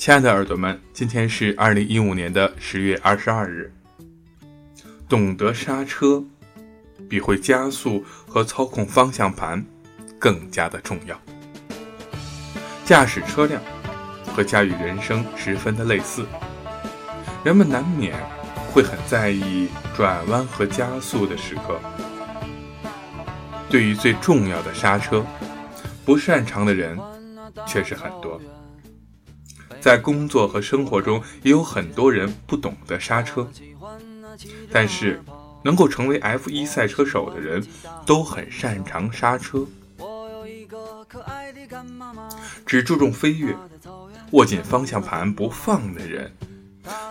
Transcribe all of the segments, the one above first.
亲爱的耳朵们，今天是二零一五年的十月二十二日。懂得刹车，比会加速和操控方向盘更加的重要。驾驶车辆和驾驭人生十分的类似，人们难免会很在意转弯和加速的时刻。对于最重要的刹车，不擅长的人却是很多。在工作和生活中，也有很多人不懂得刹车，但是能够成为 F1 赛车手的人，都很擅长刹车。只注重飞跃、握紧方向盘不放的人，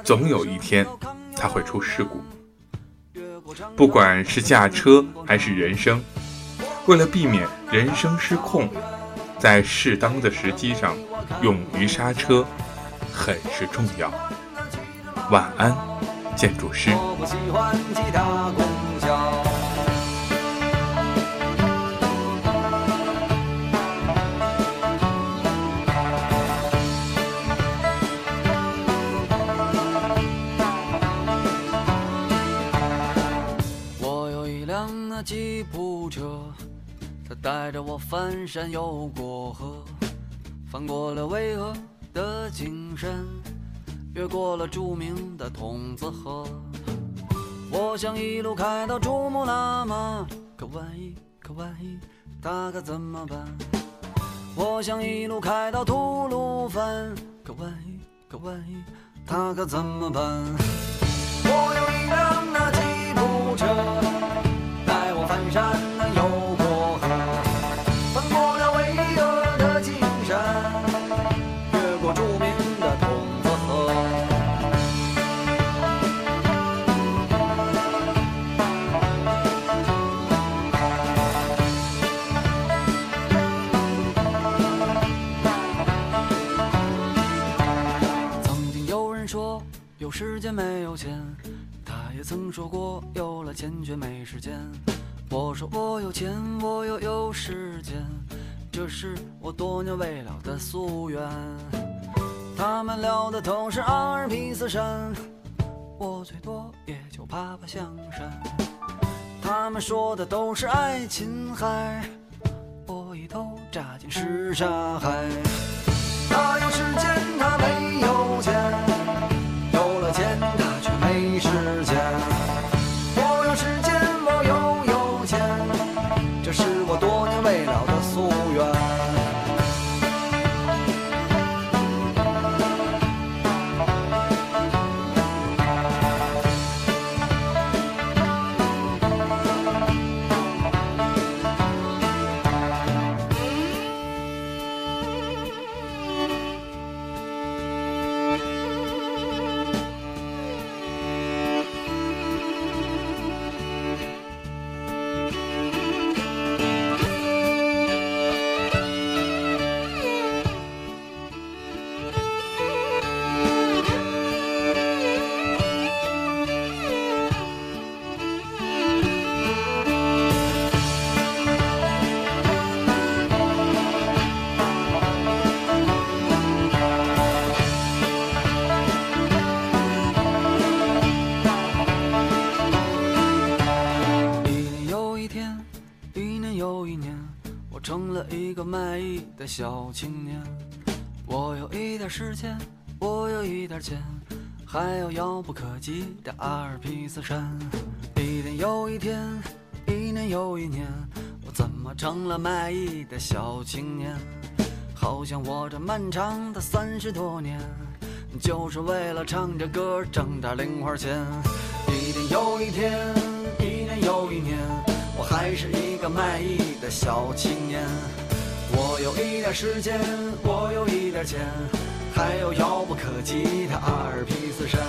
总有一天他会出事故。不管是驾车还是人生，为了避免人生失控。在适当的时机上，勇于刹车，很是重要。晚安，建筑师。带着我翻山又过河，翻过了巍峨的金山，越过了著名的筒子河。我想一路开到珠穆朗玛，可万一，可万一，他可怎么办？我想一路开到吐鲁番，可万一，可万一，他可怎么办？有时间没有钱，他也曾说过有了钱却没时间。我说我有钱，我又有时间，这是我多年未了的夙愿。他们聊的都是阿尔卑斯山，我最多也就爬爬香山。他们说的都是爱琴海，我一头扎进什刹海。他有时间，无缘成了一个卖艺的小青年，我有一点时间，我有一点钱，还有遥不可及的阿尔卑斯山。一天又一天，一年又一年，我怎么成了卖艺的小青年？好像我这漫长的三十多年，就是为了唱着歌挣点零花钱。一天又一天，一年又一年，我还是一个卖艺的小青年。我有一点时间，我有一点钱，还有遥不可及的阿尔卑斯山。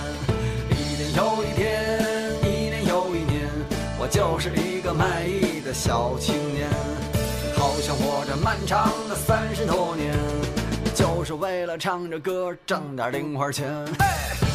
一天又一天，一年又一年，我就是一个卖艺的小青年。好像我这漫长的三十多年，就是为了唱着歌挣点零花钱。嘿。